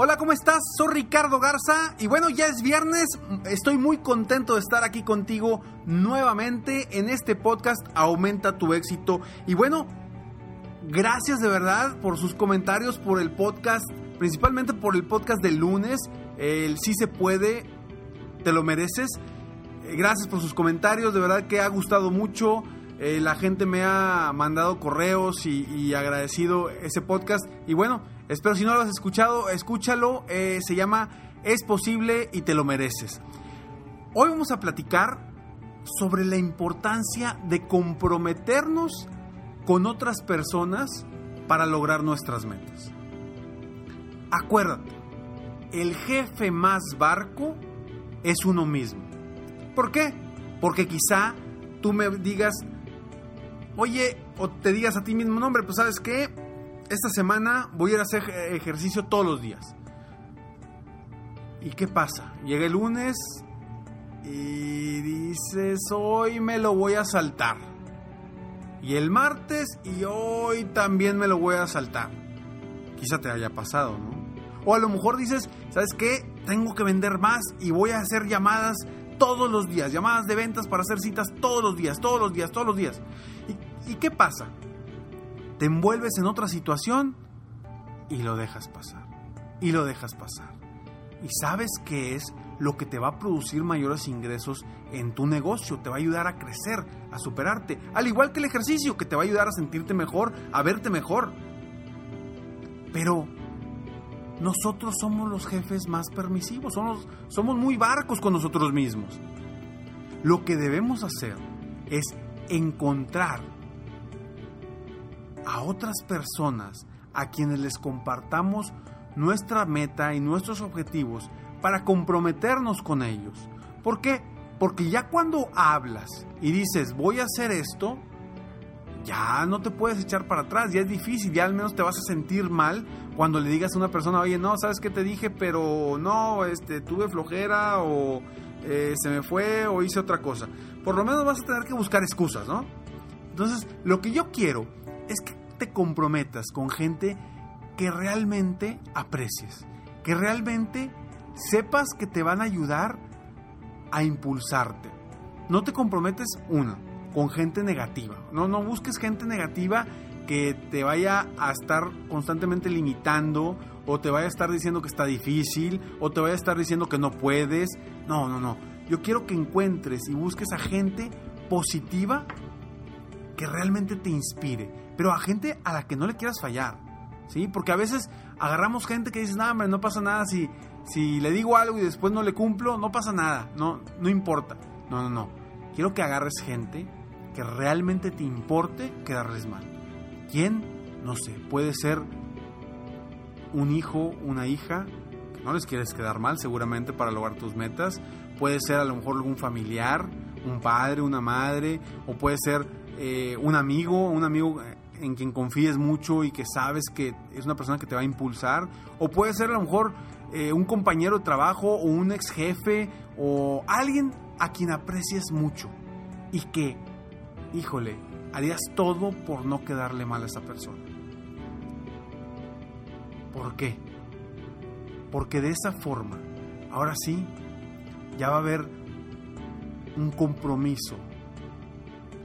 Hola, ¿cómo estás? Soy Ricardo Garza y bueno, ya es viernes. Estoy muy contento de estar aquí contigo nuevamente en este podcast Aumenta tu éxito. Y bueno, gracias de verdad por sus comentarios, por el podcast, principalmente por el podcast del lunes, el Sí se puede, te lo mereces. Eh, Gracias por sus comentarios, de verdad que ha gustado mucho. Eh, la gente me ha mandado correos y, y agradecido ese podcast. Y bueno, espero si no lo has escuchado, escúchalo. Eh, se llama Es posible y te lo mereces. Hoy vamos a platicar sobre la importancia de comprometernos con otras personas para lograr nuestras metas. Acuérdate, el jefe más barco es uno mismo. ¿Por qué? Porque quizá tú me digas, oye, o te digas a ti mismo, no, hombre, pues sabes qué, esta semana voy a ir a hacer ej- ejercicio todos los días. ¿Y qué pasa? Llega el lunes y dices, hoy me lo voy a saltar. Y el martes y hoy también me lo voy a saltar. Quizá te haya pasado, ¿no? O a lo mejor dices, ¿sabes qué? Tengo que vender más y voy a hacer llamadas todos los días, llamadas de ventas para hacer citas todos los días, todos los días, todos los días. ¿Y, y qué pasa? Te envuelves en otra situación y lo dejas pasar. Y lo dejas pasar. ¿Y sabes qué es lo que te va a producir mayores ingresos en tu negocio? Te va a ayudar a crecer, a superarte. Al igual que el ejercicio, que te va a ayudar a sentirte mejor, a verte mejor. Pero nosotros somos los jefes más permisivos, somos, somos muy barcos con nosotros mismos. Lo que debemos hacer es encontrar a otras personas a quienes les compartamos nuestra meta y nuestros objetivos para comprometernos con ellos. ¿Por qué? Porque ya cuando hablas y dices voy a hacer esto, ya no te puedes echar para atrás, ya es difícil, ya al menos te vas a sentir mal cuando le digas a una persona, oye, no, sabes qué te dije, pero no, este, tuve flojera o eh, se me fue o hice otra cosa. Por lo menos vas a tener que buscar excusas, ¿no? Entonces, lo que yo quiero es que te comprometas con gente que realmente aprecies, que realmente sepas que te van a ayudar a impulsarte. No te comprometes, una, con gente negativa. No, no busques gente negativa que te vaya a estar constantemente limitando o te vaya a estar diciendo que está difícil o te vaya a estar diciendo que no puedes. No, no, no. Yo quiero que encuentres y busques a gente positiva que realmente te inspire, pero a gente a la que no le quieras fallar. ¿Sí? Porque a veces agarramos gente que dices, no, hombre, no pasa nada si, si le digo algo y después no le cumplo, no pasa nada, no, no importa. No, no, no. Quiero que agarres gente que realmente te importe quedarles mal. ¿Quién? No sé, puede ser un hijo, una hija, que no les quieres quedar mal seguramente para lograr tus metas. Puede ser a lo mejor algún familiar, un padre, una madre, o puede ser eh, un amigo, un amigo en quien confíes mucho y que sabes que es una persona que te va a impulsar, o puede ser a lo mejor eh, un compañero de trabajo o un ex jefe o alguien a quien aprecies mucho y que, híjole, harías todo por no quedarle mal a esa persona. ¿Por qué? Porque de esa forma, ahora sí, ya va a haber un compromiso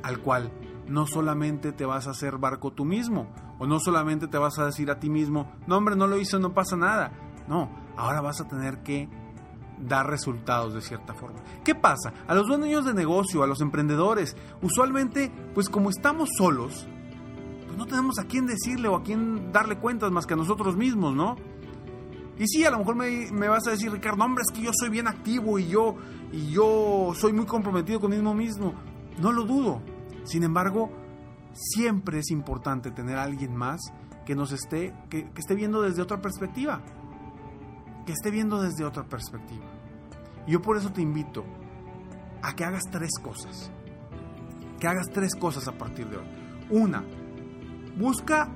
al cual no solamente te vas a hacer barco tú mismo, o no solamente te vas a decir a ti mismo, no hombre, no lo hizo, no pasa nada. No, ahora vas a tener que dar resultados de cierta forma. ¿Qué pasa? A los dueños de negocio, a los emprendedores, usualmente, pues como estamos solos, pues no tenemos a quién decirle o a quién darle cuentas más que a nosotros mismos, ¿no? Y sí, a lo mejor me, me, vas a decir, Ricardo, hombre, es que yo soy bien activo y yo, y yo soy muy comprometido conmigo mismo. No lo dudo. Sin embargo, siempre es importante tener a alguien más que nos esté, que, esté viendo desde otra perspectiva. Que esté viendo desde otra perspectiva. Yo por eso te invito a que hagas tres cosas. Que hagas tres cosas a partir de hoy. Una, busca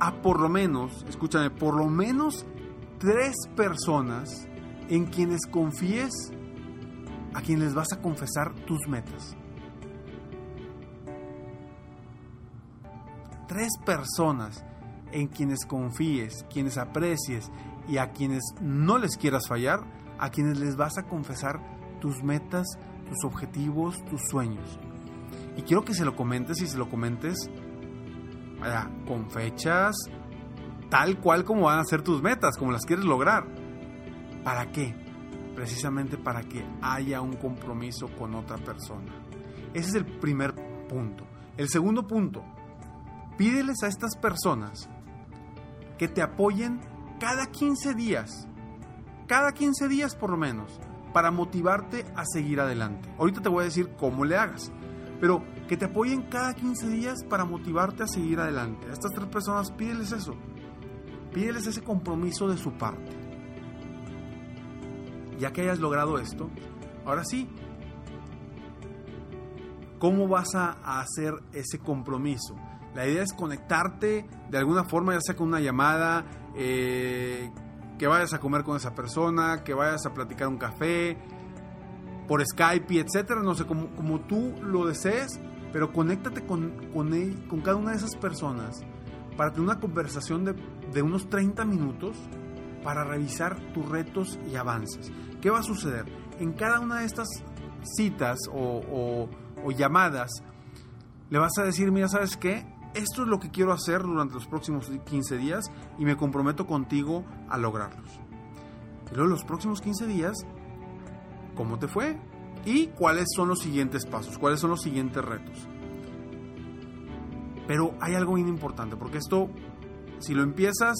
a por lo menos, escúchame, por lo menos tres personas en quienes confíes, a quienes les vas a confesar tus metas. Tres personas en quienes confíes, quienes aprecies y a quienes no les quieras fallar, a quienes les vas a confesar tus metas, tus objetivos, tus sueños. Y quiero que se lo comentes y se lo comentes vaya, con fechas, tal cual como van a ser tus metas, como las quieres lograr. ¿Para qué? Precisamente para que haya un compromiso con otra persona. Ese es el primer punto. El segundo punto, pídeles a estas personas que te apoyen cada 15 días, cada 15 días por lo menos, para motivarte a seguir adelante. Ahorita te voy a decir cómo le hagas, pero que te apoyen cada 15 días para motivarte a seguir adelante. A estas tres personas pídeles eso, pídeles ese compromiso de su parte. Ya que hayas logrado esto, ahora sí, ¿cómo vas a hacer ese compromiso? La idea es conectarte de alguna forma, ya sea con una llamada, eh, que vayas a comer con esa persona, que vayas a platicar un café, por Skype, etcétera, no sé, como, como tú lo desees, pero conéctate con, con, él, con cada una de esas personas para tener una conversación de, de unos 30 minutos para revisar tus retos y avances. ¿Qué va a suceder? En cada una de estas citas o, o, o llamadas, le vas a decir, mira, ¿sabes qué? esto es lo que quiero hacer durante los próximos 15 días y me comprometo contigo a lograrlos. Y luego los próximos 15 días, ¿cómo te fue? ¿Y cuáles son los siguientes pasos? ¿Cuáles son los siguientes retos? Pero hay algo bien importante, porque esto, si lo empiezas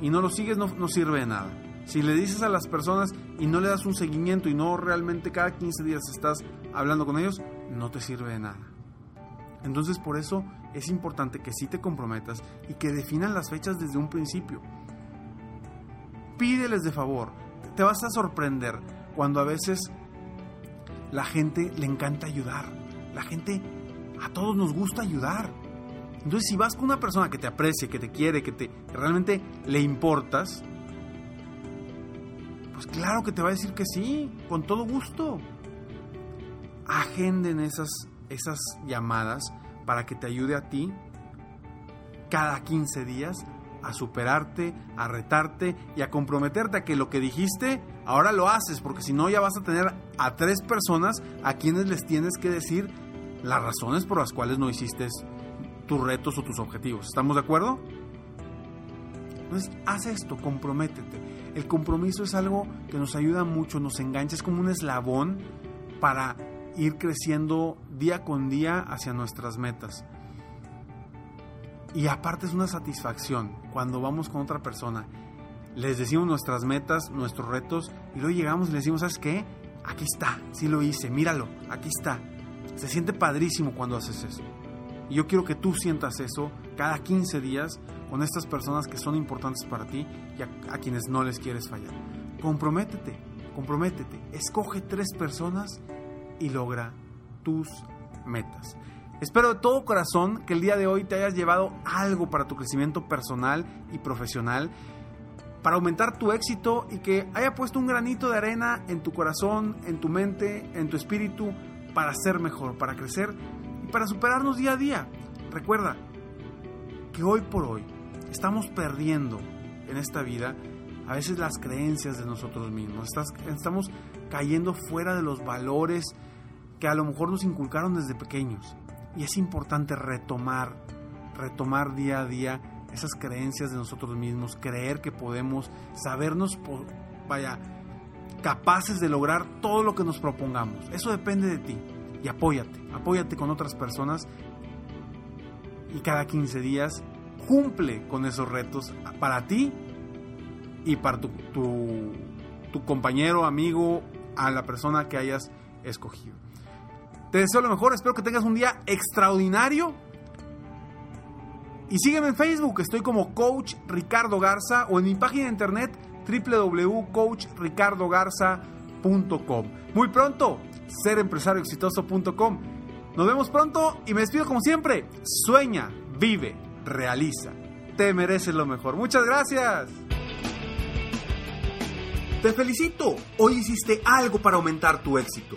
y no lo sigues, no, no sirve de nada. Si le dices a las personas y no le das un seguimiento y no realmente cada 15 días estás hablando con ellos, no te sirve de nada. Entonces por eso es importante que sí te comprometas y que definan las fechas desde un principio. Pídeles de favor. Te vas a sorprender cuando a veces la gente le encanta ayudar. La gente, a todos nos gusta ayudar. Entonces si vas con una persona que te aprecie, que te quiere, que, te, que realmente le importas, pues claro que te va a decir que sí, con todo gusto. Agenden esas esas llamadas para que te ayude a ti cada 15 días a superarte, a retarte y a comprometerte a que lo que dijiste ahora lo haces, porque si no ya vas a tener a tres personas a quienes les tienes que decir las razones por las cuales no hiciste tus retos o tus objetivos. ¿Estamos de acuerdo? Entonces, haz esto, comprométete. El compromiso es algo que nos ayuda mucho, nos engancha, es como un eslabón para ir creciendo día con día hacia nuestras metas. Y aparte es una satisfacción cuando vamos con otra persona, les decimos nuestras metas, nuestros retos, y luego llegamos y les decimos, ¿sabes qué? Aquí está, sí lo hice, míralo, aquí está. Se siente padrísimo cuando haces eso. Y yo quiero que tú sientas eso cada 15 días con estas personas que son importantes para ti y a, a quienes no les quieres fallar. Comprométete, comprométete. Escoge tres personas y logra tus metas. Espero de todo corazón que el día de hoy te hayas llevado algo para tu crecimiento personal y profesional. para aumentar tu éxito y que haya puesto un granito de arena en tu corazón, en tu mente, en tu espíritu para ser mejor, para crecer y para superarnos día a día. Recuerda que hoy por hoy estamos perdiendo en esta vida a veces las creencias de nosotros mismos. Estamos cayendo fuera de los valores que a lo mejor nos inculcaron desde pequeños. Y es importante retomar, retomar día a día esas creencias de nosotros mismos, creer que podemos, sabernos, vaya, capaces de lograr todo lo que nos propongamos. Eso depende de ti. Y apóyate, apóyate con otras personas y cada 15 días cumple con esos retos para ti y para tu, tu, tu compañero, amigo, a la persona que hayas escogido. Te deseo lo mejor, espero que tengas un día extraordinario y sígueme en Facebook, estoy como Coach Ricardo Garza o en mi página de internet www.coachricardogarza.com. Muy pronto, serempresarioexitoso.com. Nos vemos pronto y me despido como siempre. Sueña, vive, realiza. Te mereces lo mejor. Muchas gracias. Te felicito. Hoy hiciste algo para aumentar tu éxito.